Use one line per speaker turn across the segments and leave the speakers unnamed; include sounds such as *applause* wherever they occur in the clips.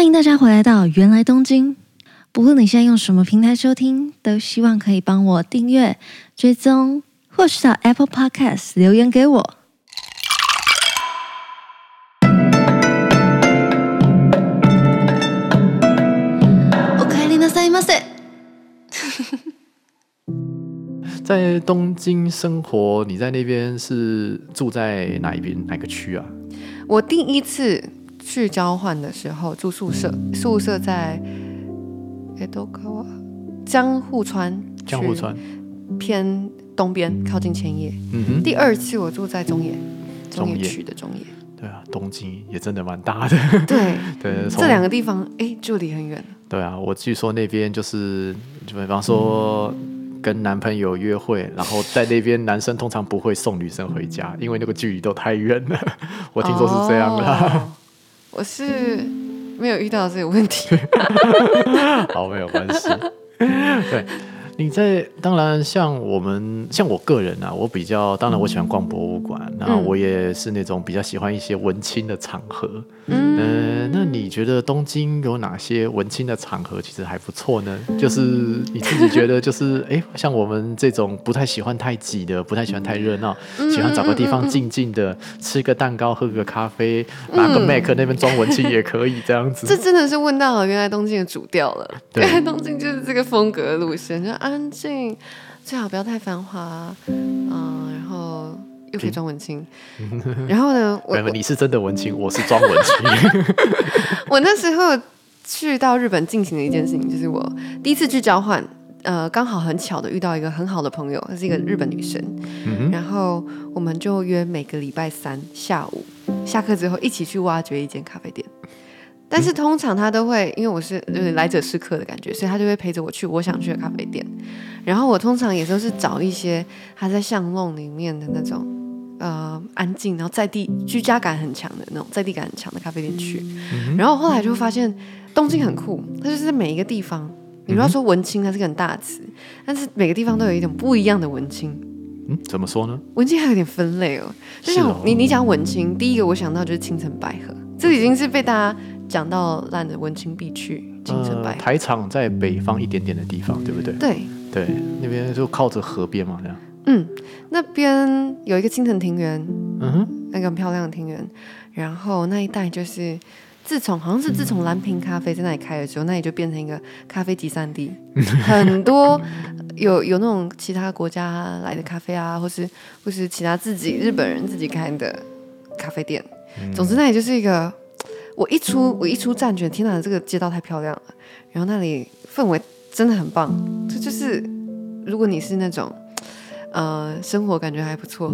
欢迎大家回来到芫来东京。不论你现在用什么平台收听，都希望可以帮我订阅、追踪，或是到 Apple Podcast 留言给我。おかえりなさいませ。*laughs*
在东京生活，你在那边是住在哪一边？哪个区啊？
我第一次 去交换的时候住宿舍，宿舍在。都靠啊，江户川，
江户川
偏东边，靠近千叶。嗯哼。第二次我住在中野，中野区的中野。
对啊，东京也真的蛮大的。
对 *laughs* 对，这两个地方哎，距离很远。
对啊，我据说那边就是，就比方说跟男朋友约会，然后在那边男生通常不会送女生回家，因为那个距离都太远了。*laughs* 我听说是这样的。哦，
我是。没有遇到这个问题，*laughs*
好，没有关系。对。你在当然像我们像我个人啊，我比较当然我喜欢逛博物馆，然后我也是那种比较喜欢一些文青的场合。嗯、呃，那你觉得东京有哪些文青的场合其实还不错呢？就是你自己觉得就是哎，像我们这种不太喜欢太挤的，不太喜欢太热闹，喜欢找个地方静静的吃个蛋糕，喝个咖啡，拿个 Mac 那边装文青也可以这样子。
这真的是问到了原来东京的主调了。对，芫来东京就是这个风格的路线，就啊。安静，最好不要太繁华，嗯、呃，然后又可以装文青。然后呢，我
你是真的文青，我是装文青。*laughs*
我那时候去到日本进行的一件事情，就是我第一次去交换，呃，刚好很巧的遇到一个很好的朋友，她是一个日本女生。嗯、然后我们就约每个礼拜三下午下课之后一起去挖掘一间咖啡店。但是通常他都会，因为我是就是来者是客的感觉，所以他就会陪着我去我想去的咖啡店。然后我通常也都是找一些他在巷弄里面的那种，呃，安静，然后在地居家感很强的那种在地感很强的咖啡店去。然后后来就发现东京很酷，它就是在每一个地方，你不要说文青，它是个很大词，但是每个地方都有一种不一样的文青。
嗯，怎么说呢？
文青还有点分类哦，就像你你讲文青，第一个我想到就是青城百合，这已经是被大家。讲到烂的文青必去，清澄白河。
台场在北方一点点的地方，对不对？
对
对，那边就靠着河边嘛，这样。
嗯，那边有一个青藤庭园，嗯哼，那个很漂亮的庭园。然后那一带就是，自从好像是自从蓝瓶咖啡在那里开了之后，那里就变成一个咖啡集散地，*laughs* 很多有有那种其他国家来的咖啡啊，或是或是其他自己日本人自己开的咖啡店。嗯、总之，那里就是一个。我一出我一出站，觉得天哪，这个街道太漂亮了。然后那里氛围真的很棒，这就是如果你是那种呃生活感觉还不错，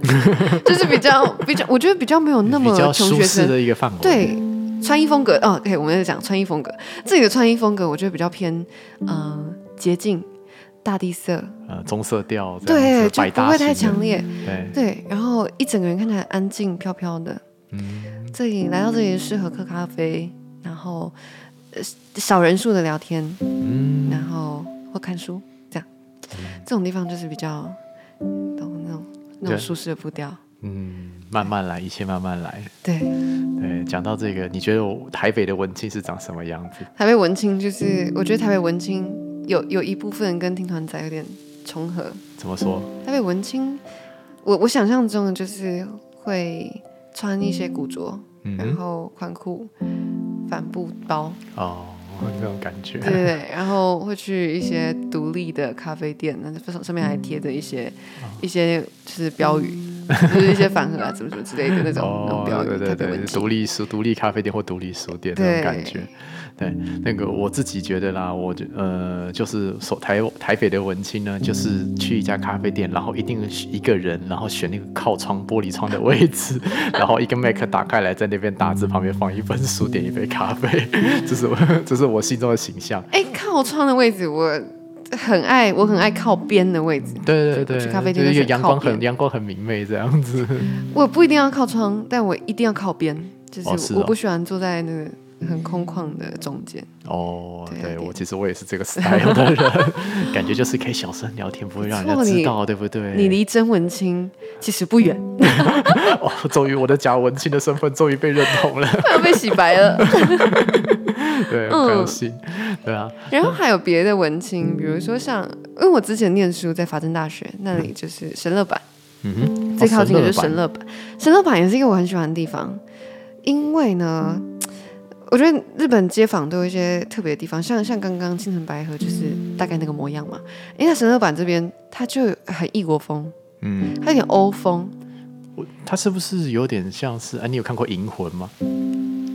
*laughs* 就是比较比较，我觉得比较没有那么穷学生
的一个范围。
对，穿衣风格哦，对，我们在讲穿衣风格。这里的穿衣风格，我觉得比较偏嗯、呃、洁净、大地色，
呃棕色调，
对，就不会太强烈。
对
对，然后一整个人看起来安静飘飘的。嗯。这里来到这里适合喝咖啡，然后少人数的聊天，嗯，然后或看书，这样，这种地方就是比较懂那种那种舒适的步调，
嗯，慢慢来，一切慢慢来，
对
对。讲到这个，你觉得我台北的文青是长什么样子？
台北文青就是，我觉得台北文青有有一部分跟听团仔有点重合。
怎么说？
台北文青，我我想象中的就是会。穿一些古着，嗯、然后宽裤、帆布包
哦，*laughs* 这种感觉。
对对对，然后会去一些独立的咖啡店，那上面还贴着一些、哦、一些就是标语，嗯、就是一些饭盒啊，怎么怎么之类的那种、哦、那种标语。对对对，
独立书、独立咖啡店或独立书店那种感觉。对，那个我自己觉得啦，我觉呃，就是说台台北的文青呢，就是去一家咖啡店，然后一定一个人，然后选那个靠窗玻璃窗的位置，*laughs* 然后一个 Mac 打开来，在那边打字，旁边放一本书，点一杯咖啡，*laughs* 这是我这是我心中的形象。
哎，靠窗的位置我很爱，我很爱靠边的位置。
对对对，
去咖啡厅
就是阳光很阳光很明媚这样子。*laughs*
我不一定要靠窗，但我一定要靠边，就是我不喜欢坐在那个。很空旷的中间。
哦，对，我其实我也是这个 *laughs* style 的人，感觉就是可以小声聊天，不会让人家知道，对不对？
你离真文青其实不远。*laughs*
哦，终于我的假文青的身份终于被认同了，
快要被洗白了。
对，很高兴。对啊。
然后还有别的文青，比如说像，因为我之前念书在法政大学，那里就是神乐版。嗯哼，最靠近的就是神乐版。神乐版也是一个我很喜欢的地方，因为呢，我觉得日本街坊都有一些特别的地方，像像刚刚青城白河就是大概那个模样嘛。因为神乐坂这边它就很异国风，嗯，它有点欧风。
它是不是有点像是？哎，你有看过《银魂》吗？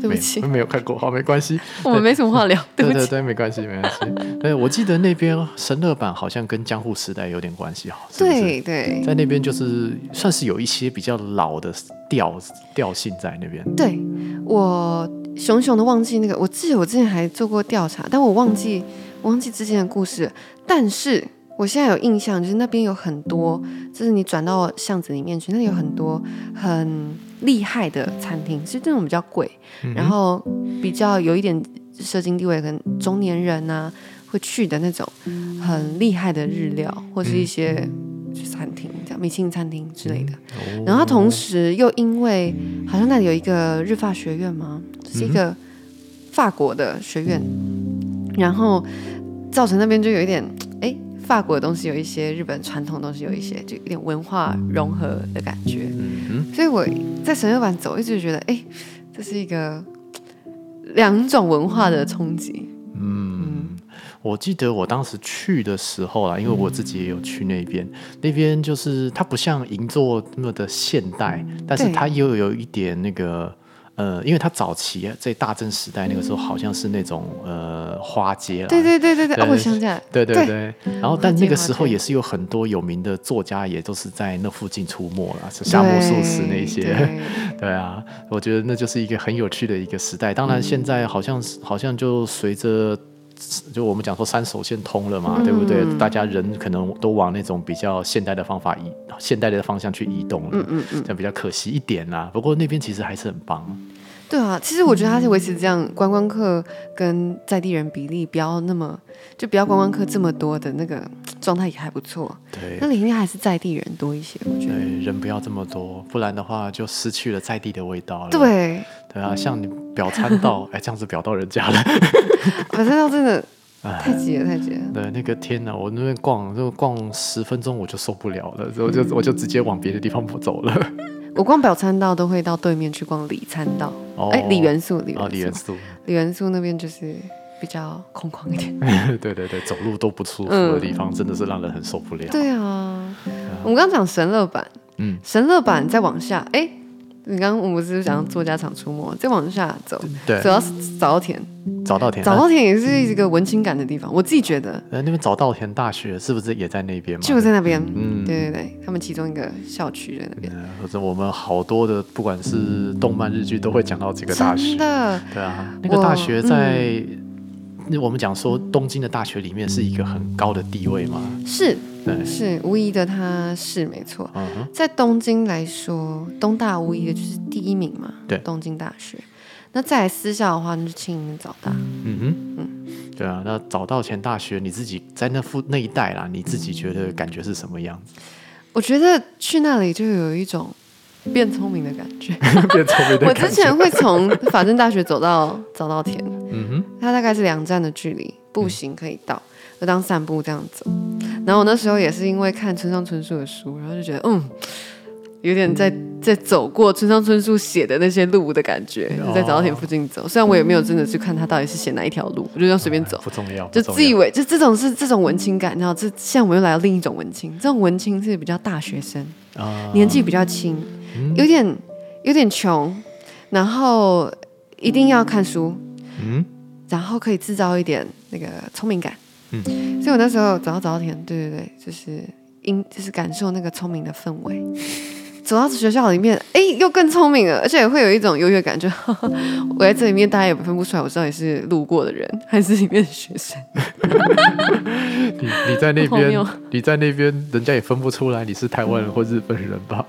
对不起，
没有看过，好，没关系，
我们没什么话聊。对，
对对对，没关系，没关系。对，我记得那边神乐版好像跟江户时代有点关系，哈。
对对，
在那边就是算是有一些比较老的调调性在那边。
对，我熊熊的忘记那个，我记得我之前还做过调查，但我忘记忘记之前的故事，但是。我现在有印象，就是那边有很多，就是你转到巷子里面去，那里有很多很厉害的餐厅，是这种比较贵，然后比较有一点社经地位，可能中年人呐、啊、会去的那种很厉害的日料，或是一些餐厅，米其林餐厅之类的。嗯、然后同时又因为好像那里有一个日法学院吗？是一个法国的学院，然后造成那边就有一点哎。法国的东西有一些，日本传统东西有一些，就有点文化融合的感觉。所以我在神乐坂走，一直觉得，哎，这是一个两种文化的冲击。
嗯，嗯我记得我当时去的时候啦，因为我自己也有去那边，嗯、那边就是它不像银座那么的现代，但是它又有一点那个。呃，因为它早期在大正时代那个时候，好像是那种呃花街了。
对对对对对，我想起来。
对对对。然后，但那个时候也是有很多有名的作家，也都是在那附近出没了，是夏目漱石那些。*laughs* 对啊，我觉得那就是一个很有趣的一个时代。当然，现在好像是好像就随着。就我们讲说三手线通了嘛，嗯、对不对？大家人可能都往那种比较现代的方法移，现代的方向去移动了，嗯嗯嗯，这样比较可惜一点啦。不过那边其实还是很棒。
对啊，其实我觉得它是维持这样观光客跟在地人比例不要那么，就不要观光客这么多的那个状态也还不错。
对，
那里面还是在地人多一些，我觉得。
对，人不要这么多，不然的话就失去了在地的味道了。
对，
对啊，像你表参道，*laughs* 哎，这样子表到人家了。
表参道真的 *laughs* 太挤了，太挤了。
对，那个天哪，我那边逛就逛十分钟我就受不了了，我就我就直接往别的地方走了。
我逛表参道都会到对面去逛里参道，哎，里元素，里元素，里元素那边就是比较空旷一点。*laughs*
对对对，走路都不舒服的地方，真的是让人很受不了。
对啊，我们刚刚讲神乐坂，嗯，神乐坂再往下，哎。你刚刚我们不是讲作家常出没，再往下走，
对，
走到早稻田，
早稻田，
早稻田也是一个文青感的地方，我自己觉得。
那边早稻田大学是不是也在那边？
就在那边，嗯，对对对，他们其中一个校区在那边。
或者我们好多的，不管是动漫日剧，都会讲到这个大学。
真的，
对啊，那个大学在，那我们讲说东京的大学里面是一个很高的地位吗？
是。对是无疑的，他是没错。Uh. 在东京来说，东大无疑的就是第一名嘛。对，东京大学。那再来私校的话，那就庆应早大。嗯哼，
嗯，对啊。那早稻田大学，你自己在那附那一带啦，你自己觉得感觉是什么样子？
我觉得去那里就有一种变聪明的感觉。*laughs*
变聪明的感觉。
我之前会从法政大学走到早稻田，嗯哼，它大概是两站的距离，步行可以到。嗯就当散步这样走，然后我那时候也是因为看村上春树的书，然后就觉得嗯，有点在在走过村上春树写的那些路的感觉，就在早稻田附近走。虽然我也没有真的去看他到底是写哪一条路，我就这样随便走，
不重要，
就自以为就这种是这种文青感。然后这现在我们又来到另一种文青，这种文青是比较大学生，年纪比较轻，有点有点穷，然后一定要看书，嗯，然后可以制造一点那个聪明感。嗯，所以我那时候走到早稻田，对对对，就是因就是感受那个聪明的氛围。*laughs* 走到学校里面，哎，又更聪明了，而且也会有一种优越感，就 *laughs* 我在这里面，大家也分不出来，我到底是路过的人 *laughs* 还是里面的学生。
你你在那边，你在那边，人家也分不出来你是台湾人或日本人吧？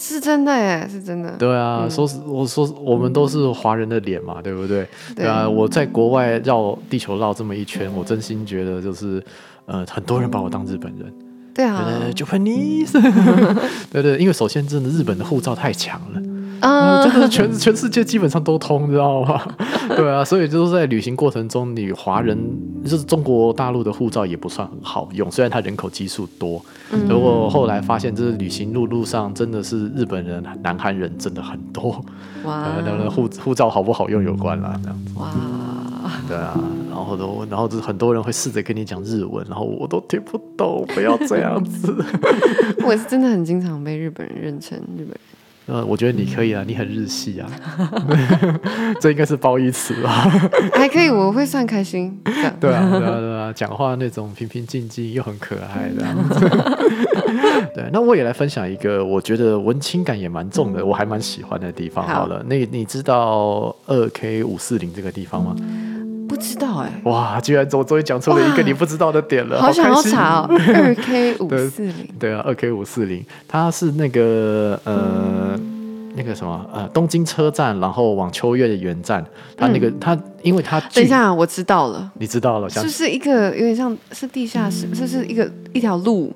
是真的耶，是真的。
对啊，嗯、说是我说我们都是华人的脸嘛，对不对？对，对啊，我在国外绕地球绕这么一圈，我真心觉得就是呃，很多人把我当日本人。
对啊
，Japanese。*laughs* 对对，因为首先真的日本的护照太强了。啊、嗯，真的全全世界基本上都通，知道吗？*laughs* 对啊，所以就是在旅行过程中，你华人就是中国大陆的护照也不算很好用，虽然它人口基数多。不过后来发现，就是旅行路路上真的是日本人、南韩人真的很多。哇，那护护照好不好用有关啦，这样子。哇，对啊，然后都然后就是很多人会试着跟你讲日文，然后我都听不懂，不要这样子。*laughs*
我是真的很经常被日本人认成日本人。
呃，我觉得你可以啊，你很日系啊，*laughs* 这应该是褒义词吧？
还可以，我会算开心。
对啊，对啊，对啊，讲话那种平平静静又很可爱的。*laughs* 对，那我也来分享一个我觉得文青感也蛮重的，我还蛮喜欢的地方。好了，那你知道二 K 五四零这个地方吗？
不知道哎。
哇，居然我终于讲出了一个你不知道的点了，
好想要查哦。二 K 五四零。*laughs*
对啊，二 K 五四零，它是那个呃。那个什么呃，东京车站，然后往秋月的原站，它那个它，嗯、因为它
等一下，我知道了，
你知道了，
是不是一个有点像是地下室，这，嗯、是一个一条路。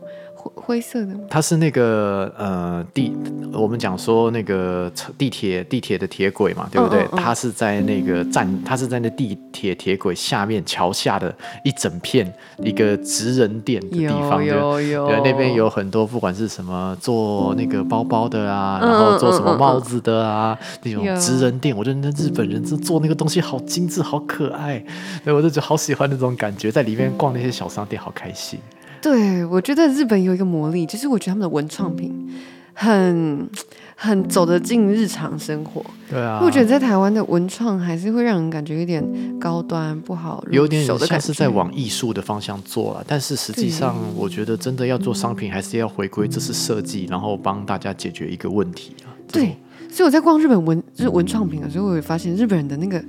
灰色的吗？
它是那个呃地，我们讲说那个地铁地铁的铁轨嘛，对不对？嗯嗯嗯、它是在那个站，它是在那地铁铁轨下面桥下的一整片一个职人店的地方，有有对，那边有很多不管是什么做那个包包的啊，嗯、然后做什么帽子的啊，那种职人店，我觉得那日本人就做那个东西好精致，好可爱，对，我就觉得好喜欢那种感觉，在里面逛那些小商店，好开心。
对，我觉得日本有一个魔力，就是我觉得他们的文创品很很走得进日常生活。
对啊，
我觉得在台湾的文创还是会让人感觉有点高端不好入手的感觉，
有点像是在往艺术的方向做了。但是实际上，我觉得真的要做商品，还是要回归这是设计，然后帮大家解决一个问题啊。
对，所以我在逛日本文就是文创品的时候，我也发现日本人的那个。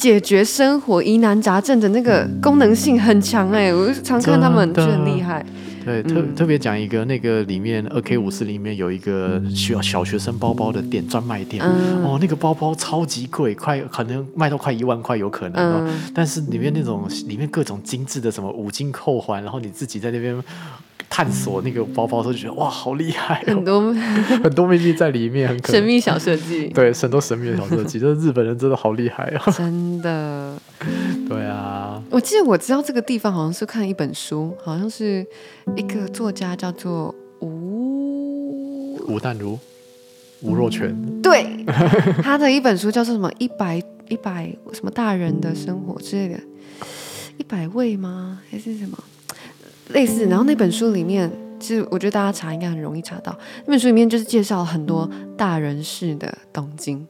解决生活疑难杂症的那个功能性很强哎，我常看他们就很厉害。
对，特特别讲一个，那个里面二 K 五四里面有一个需要小学生包包的店，专卖店。哦，那个包包超级贵，快可能卖到快一万块有可能哦。但是里面那种里面各种精致的什么五金扣环，然后你自己在那边。探索那个包包的时候就觉得哇，好厉害，哦，很多 *laughs* 很多秘密在里面，
神秘小设计。
对，很多神秘的小设计，这日本人真的好厉害啊，哦！*laughs*
真的，
对啊。
我记得我知道这个地方好像是看一本书，好像是一个作家叫做吴
吴淡如，吴若权。
对，*laughs* 他的一本书叫做什么一百一百什么大人的生活之类的，一百位吗？还是什么？类似，然后那本书里面，其实我觉得大家查应该很容易查到。那本书里面就是介绍了很多大人式的东京，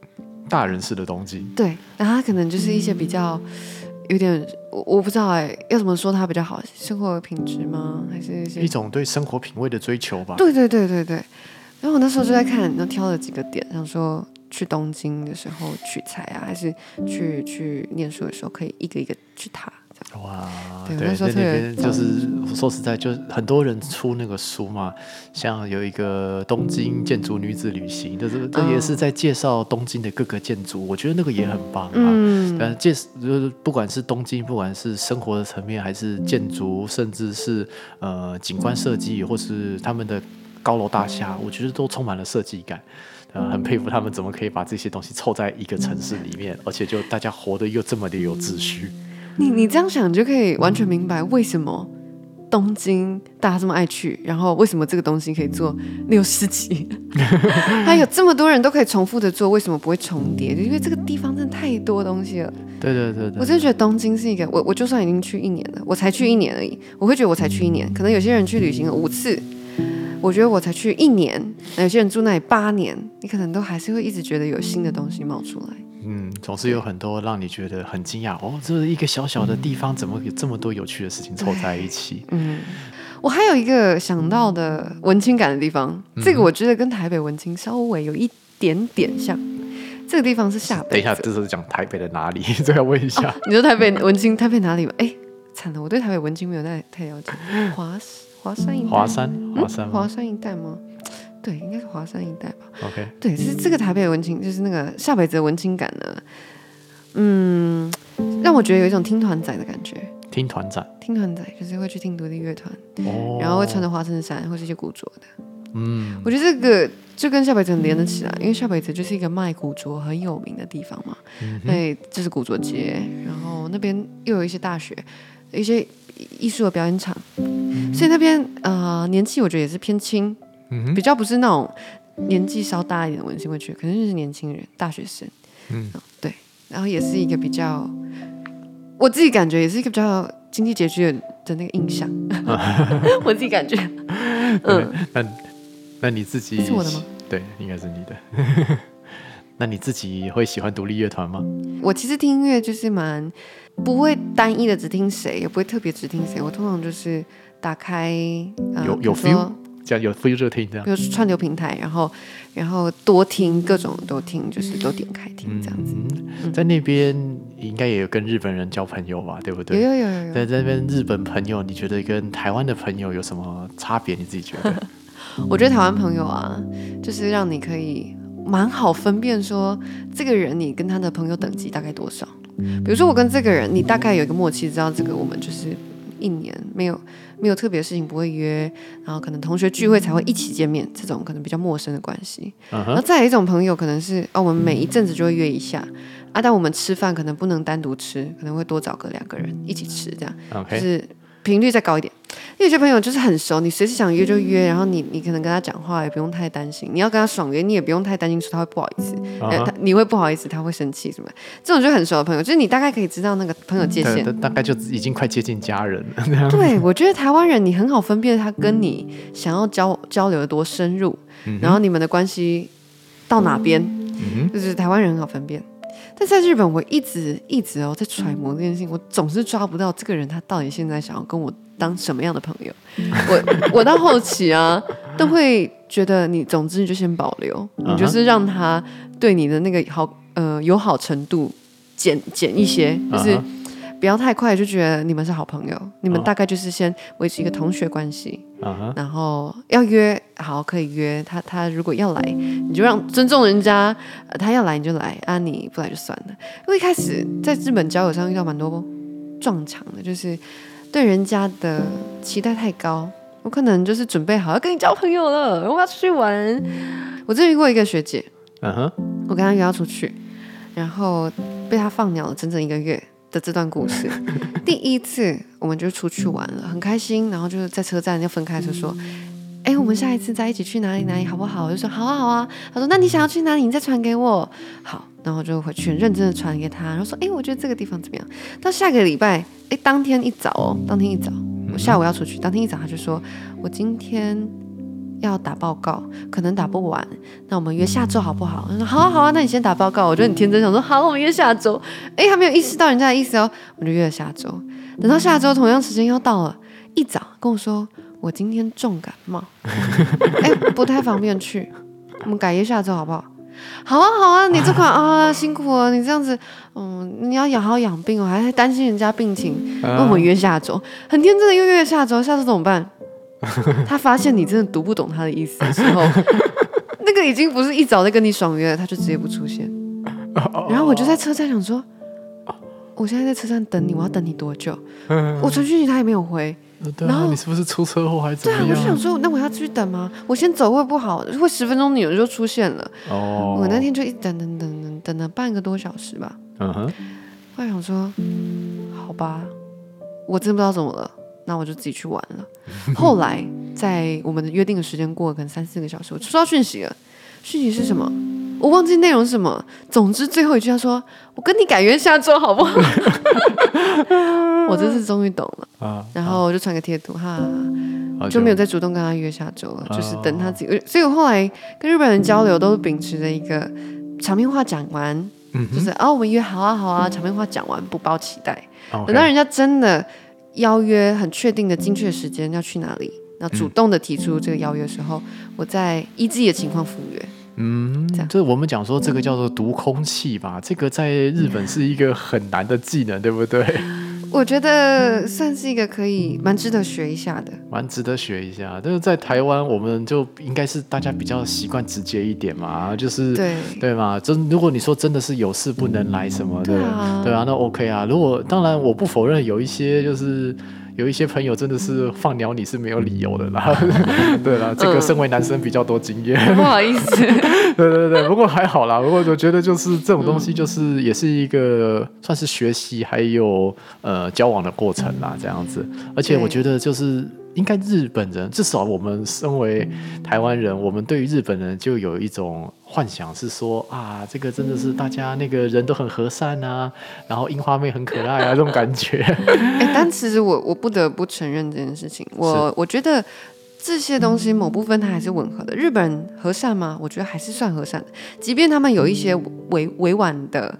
大人式的东京。
对，然后它可能就是一些比较有点，我我不知道哎，要怎么说它比较好，生活品质吗？还是一，
一种对生活品味的追求吧？
对对对对对。然后我那时候就在看，然后挑了几个点，想说去东京的时候取材啊，还是去去念书的时候可以一个一个去踏。
哇，对，对那边就是说实在，就很多人出那个书嘛，像有一个东京建筑女子旅行，就是这也是在介绍东京的各个建筑，我觉得那个也很棒啊。嗯，但介就是不管是东京，不管是生活的层面，还是建筑，甚至是呃景观设计，或是他们的高楼大厦，我觉得都充满了设计感。呃，很佩服他们怎么可以把这些东西凑在一个城市里面，而且就大家活得又这么的有秩序。
你你这样想，你就可以完全明白为什么东京大家这么爱去，然后为什么这个东西可以做六十集，*laughs* 还有这么多人都可以重复的做，为什么不会重叠？就因为这个地方真的太多东西了。
对对对对，
我真的觉得东京是一个，我我就算已经去一年了，我才去一年而已，我会觉得我才去一年，可能有些人去旅行了五次，我觉得我才去一年，那有些人住那里八年，你可能都还是会一直觉得有新的东西冒出来。
嗯，总是有很多让你觉得很惊讶哦，这是一个小小的地方，怎么有这么多有趣的事情凑在一起？
嗯，我还有一个想到的文青感的地方，嗯、这个我觉得跟台北文青稍微有一点点像。这个地方是下北。
等一下，这是讲台北的哪里？*laughs* 这要问一下。哦、
你说台北文青，台北哪里吗？哎，惨了，我对台北文青没有太太了解。华华山一带，
华山华山、嗯、
华山一带吗？对，应该是华山一带吧。
OK，
对，是这个台北的文青，就是那个下北泽的文青感呢，嗯，让我觉得有一种听团仔的感觉。
听团仔，
听团仔就是会去听独立乐团，
哦，
然后会穿着花衬衫或是一些古着的。
嗯，
我觉得这个就跟下北泽连得起来，因为下北泽就是一个卖古着很有名的地方嘛。嗯，对，这是古着街，然后那边又有一些大学，一些艺术的表演场，嗯、所以那边呃年纪我觉得也是偏轻，嗯，比较不是那种年纪稍大一点的文青会去，可能就是年轻人、大学生。嗯，对，然后也是一个比较。我自己感觉也是一个比较经济拮据的那个印象，*laughs* 我自己感觉。嗯，
那那你自己
是我的吗？
对，应该是你的。*laughs* 那你自己会喜欢独立乐团吗？
我其实听音乐就是蛮不会单一的只听谁，也不会特别只听谁。我通常就是打开、
呃、有有 feel。这样有非热听这样，
比如说串流平台，然后然后多听各种都听，就是都点开听这样子。
在那边应该也有跟日本人交朋友吧，对不对？
有有有有，有。
在这边日本朋友，你觉得跟台湾的朋友有什么差别？你自己觉得？
我觉得台湾朋友啊，就是让你可以蛮好分辨说这个人你跟他的朋友等级大概多少。比如说我跟这个人，你大概有一个默契，知道这个我们就是。一年没有没有特别的事情不会约，然后可能同学聚会才会一起见面，这种可能比较陌生的关系。Uh -huh. 然后再有一种朋友可能是哦，我们每一阵子就会约一下啊，但我们吃饭可能不能单独吃，可能会多找个两个人一起吃，这样是。频率再高一点，有些朋友就是很熟，你随时想约就约，然后你你可能跟他讲话也不用太担心，你要跟他爽约，你也不用太担心说他会不好意思，uh 你会不好意思，他会生气什么？这种就很熟的朋友，就是你大概可以知道那个朋友界限，
大概就已经快接近家人了。*laughs*
对，我觉得台湾人你很好分辨他跟你想要交交流的多深入，然后你们的关系到哪边，就是台湾人很好分辨。但在日本，我一直一直哦在揣摩这件事情，我总是抓不到这个人他到底现在想要跟我当什么样的朋友。我我到后期啊，都会觉得你总之你就先保留，你就是让他对你的那个好呃友好程度减减一些，就是。不要太快就觉得你们是好朋友，你们大概就是先维持一个同学关系，uh-huh. 然后要约好可以约他，他如果要来，你就让尊重人家，他要来你就来啊，你不来就算了。因为一开始在日本交友上遇到蛮多撞墙的，就是对人家的期待太高，我可能就是准备好要跟你交朋友了，我要出去玩。我之前遇过一个学姐，uh-huh. 我跟她约要出去，然后被她放鸟了整整一个月。的这段故事，*laughs* 第一次我们就出去玩了，很开心，然后就是在车站就分开就说，哎，我们下一次再一起去哪里哪里好不好？我就说好啊好啊。他说那你想要去哪里？你再传给我。好，然后就回去认真的传给他，然后说，哎，我觉得这个地方怎么样？到下个礼拜，哎，当天一早哦，当天一早，我下午要出去，当天一早他就说我今天。要打报告，可能打不完，那我们约下周好不好？他说好啊好啊，那你先打报告。我觉得很天真，想说好，我们约下周。哎，还没有意识到人家的意思哦，我们就约了下周。等到下周同样时间又到了，一早跟我说我今天重感冒，哎，不太方便去，我们改约下周好不好？好啊好啊，你这款啊辛苦了，你这样子，嗯，你要养好养病，我还担心人家病情，那我们约下周，很天真的又约下周，下周怎么办？*laughs* 他发现你真的读不懂他的意思的时候，*laughs* 那个已经不是一早在跟你爽约了，他就直接不出现。然后我就在车站想说，我现在在车站等你，我要等你多久？我传讯息他也没有回。然后
你是不是出车祸还是怎么样？
对啊，我就想说，那我要继续等吗？我先走会不好，会十分钟你就出现了。哦。我那天就一等等等等等了半个多小时吧。嗯哼。后来想说，好吧，我真不知道怎么了。那我就自己去玩了。后来在我们的约定的时间过了可能三四个小时，我收到讯息了。讯息是什么？我忘记内容是什么。总之最后一句他说：“我跟你改约下周好不好？” *laughs* 我这次终于懂了。啊、然后我就传个贴图哈，就没有再主动跟他约下周了，就是等他自己。所以我后来跟日本人交流都是秉持着一个场面话讲完，就是哦，我们约好啊好啊，场面话讲完不抱期待，等到人家真的。邀约很确定的精确时间要去哪里，那主动的提出这个邀约的时候，嗯、我再依自己的情况赴约。
嗯，这我们讲说这个叫做读空气吧，这个在日本是一个很难的技能，对不对？
我觉得算是一个可以蛮值得学一下的，
蛮值得学一下。但是在台湾，我们就应该是大家比较习惯直接一点嘛，就是
对
对嘛。真如果你说真的是有事不能来什么的，对啊，对啊，那 OK 啊。如果当然我不否认有一些就是。有一些朋友真的是放鸟你是没有理由的啦，*laughs* 对啦，这个身为男生比较多经验，
嗯，*laughs* 不好意思，*laughs*
对对对，不过还好啦，不过我觉得就是这种东西就是也是一个算是学习还有呃交往的过程啦，这样子，而且我觉得就是。应该日本人，至少我们身为台湾人，我们对于日本人就有一种幻想，是说啊，这个真的是大家那个人都很和善啊，然后樱花妹很可爱啊，这种感觉。
欸，*laughs* 但其实我我不得不承认这件事情，我我觉得这些东西某部分它还是吻合的。日本人和善吗？我觉得还是算和善的，即便他们有一些委委婉的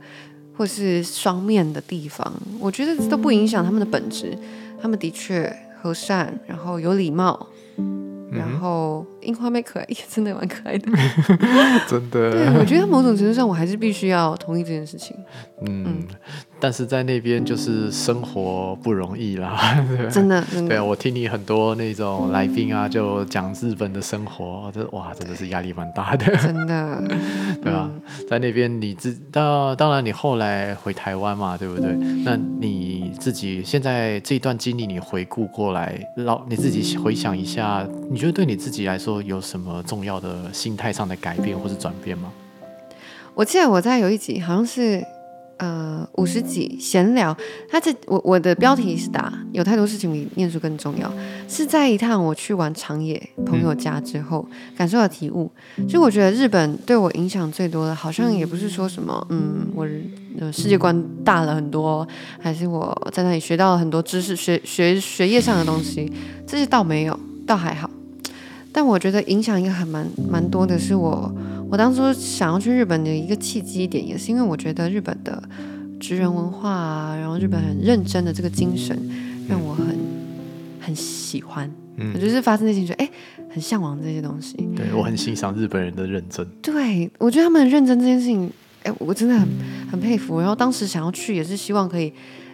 或是双面的地方，我觉得都不影响他们的本质。他们的确。和善，然后有礼貌，嗯、然后樱花妹可爱，也真的蛮可爱的，*laughs*
真的。
对，我觉得某种程度上，我还是必须要同意这件事情。
嗯。嗯但是在那边就是生活不容易啦，*laughs*
真的，真的。
对，我听你很多那种来宾啊，就讲日本的生活，这哇，真的是压力蛮大的。
真的，*laughs*
对啊？在那边你自当当然你后来回台湾嘛，对不对？那你自己现在这一段经历，你回顾过来，老你自己回想一下，你觉得对你自己来说有什么重要的心态上的改变或是转变吗？
我记得我在有一集好像是。呃，五十几闲聊，他这我我的标题是打有太多事情比念书更重要，是在一趟我去玩长野朋友家之后、感受到体悟。就我觉得日本对我影响最多的，好像也不是说什么，嗯，我的世界观大了很多，还是我在那里学到了很多知识，学学学业上的东西，这些倒没有，倒还好。但我觉得影响一个很蛮蛮多的是我。我当初想要去日本的一个契机点，也是因为我觉得日本的职人文化啊，然后日本很认真的这个精神，让我很很喜欢。嗯，我就是发自内心觉得，哎，很向往这些东西。
对，我很欣赏日本人的认真。
对，我觉得他们很认真这件事情，哎，我真的很很佩服。然后当时想要去，也是希望可以。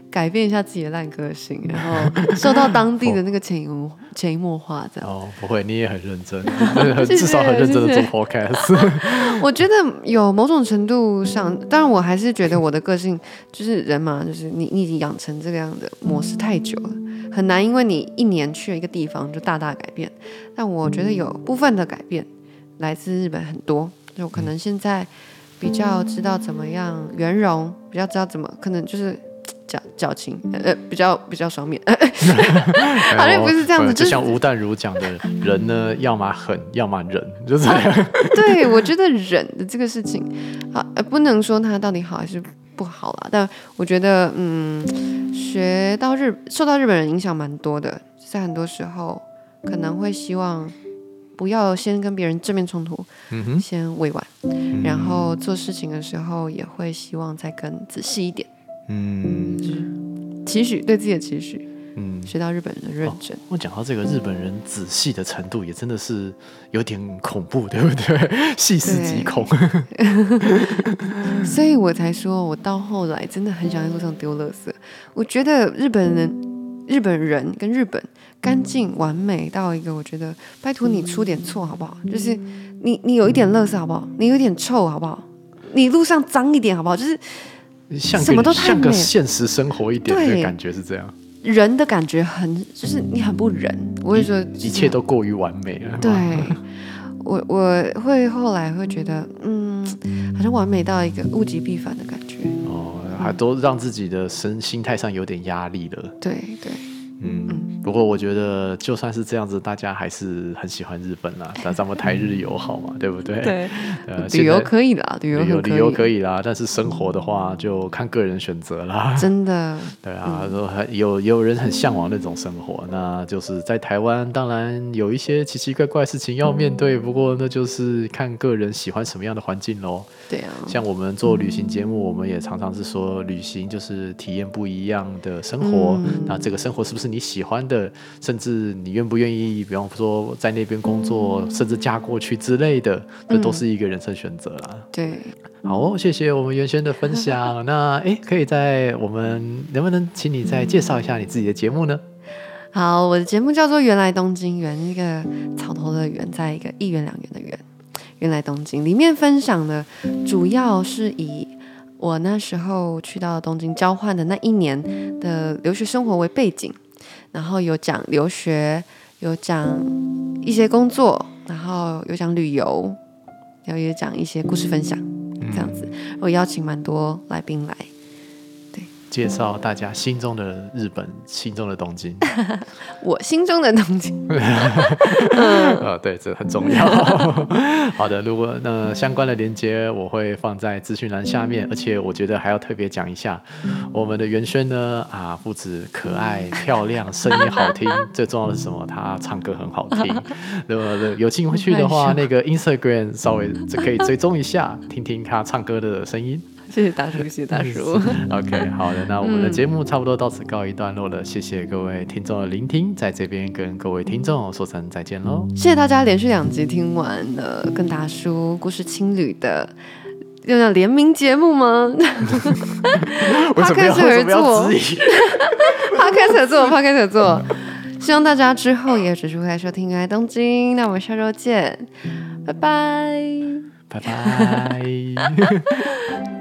改变一下自己的烂个性，然后受到当地的那个潜移默 *laughs* 潜移默化这样。哦，
不会，你也很认真，*laughs* 至少很认真的做 podcast。*laughs*
我觉得有某种程度上，当然我还是觉得我的个性就是人嘛，就是你你已经养成这个样的模式太久了，很难因为你一年去了一个地方就大大改变。但我觉得有部分的改变来自日本很多，就可能现在比较知道怎么样圆融，比较知道怎么可能就是。矫矫情，呃，比较比较双面，*laughs* 好像不是这样子。
就像吴淡如讲的，人呢，要么狠，要么忍，就是这样。
对，我觉得忍的这个事情，啊，不能说它到底好还是不好啦。但我觉得，嗯，学到日，受到日本人影响蛮多的，在很多时候可能会希望不要先跟别人正面冲突，嗯哼，先委婉，然后做事情的时候也会希望再更仔细一点。嗯，期许对自己的期许，嗯，学到日本人的认真。哦、
我讲到这个日本人仔细的程度，也真的是有点恐怖，*laughs* 对不对？细思极恐。*laughs*
所以我才说，我到后来真的很想在路上丢垃圾。我觉得日本人、日本人跟日本干净完美到一个，我觉得拜托你出点错好不好？就是你你有一点垃圾好不好？你有点臭好不好？你路上脏一点好不好？就是。
像什么都像个现实生活一点的感觉是这样，
人的感觉很就是你很不人，我会说
一切都过于完美了。
对，我我会后来会觉得，嗯，好像完美到一个物极必反的感觉。
哦，还都让自己的身心态上有点压力了。
对对。
嗯，不过我觉得就算是这样子，大家还是很喜欢日本啦。那咱们台日友好嘛，对不对？*laughs*
对，呃，旅游可以啦，旅游旅游
旅游可以啦，但是生活的话就看个人选择啦。
真的，*laughs*
对啊，说还有有人很向往那种生活，那就是在台湾，当然有一些奇奇怪怪的事情要面对，不过那就是看个人喜欢什么样的环境喽。
对啊，
像我们做旅行节目，我们也常常是说，旅行就是体验不一样的生活。那这个生活是不是你喜欢的？的，甚至你愿不愿意，比方说在那边工作，嗯、甚至嫁过去之类的，这都是一个人生选择啦。
对，
好、哦，谢谢我们元轩的分享。那哎，可以在我们能不能请你再介绍一下你自己的节目呢？
好，我的节目叫做《原来东京》，芫一个草头的园，在一个一元两元的元。原来东京里面分享的主要是以我那时候去到东京交换的那一年的留学生活为背景，然后有讲留学，有讲一些工作，然后有讲旅游，然后也讲一些故事分享，这样子。我邀请蛮多来宾来。
介绍大家心中的日本，心中的东京。*laughs*
我心中的东京。
呃，*laughs* 对，这很重要。*laughs* 好的，如果那相关的连接我会放在资讯栏下面，而且我觉得还要特别讲一下，我们的元轩呢啊，不止可爱漂亮，声音好听，最重要的是什么？他唱歌很好听。如果有兴趣的话，那个 Instagram 稍微可以追踪一下，听听他唱歌的声音。*laughs*
谢谢大叔，谢谢大叔。
OK，好的，那我们的节目差不多到此告一段落了。嗯、谢谢各位听众的聆听，在这边跟各位听众说声再见喽。
谢谢大家连续两集听完了跟大叔故事青旅的要叫联名节目吗？
他开始合作
他开始合作，他开始合作。希望大家之后也继续来收听《芫来东京》。那我们下周见，拜拜，
拜拜。*laughs*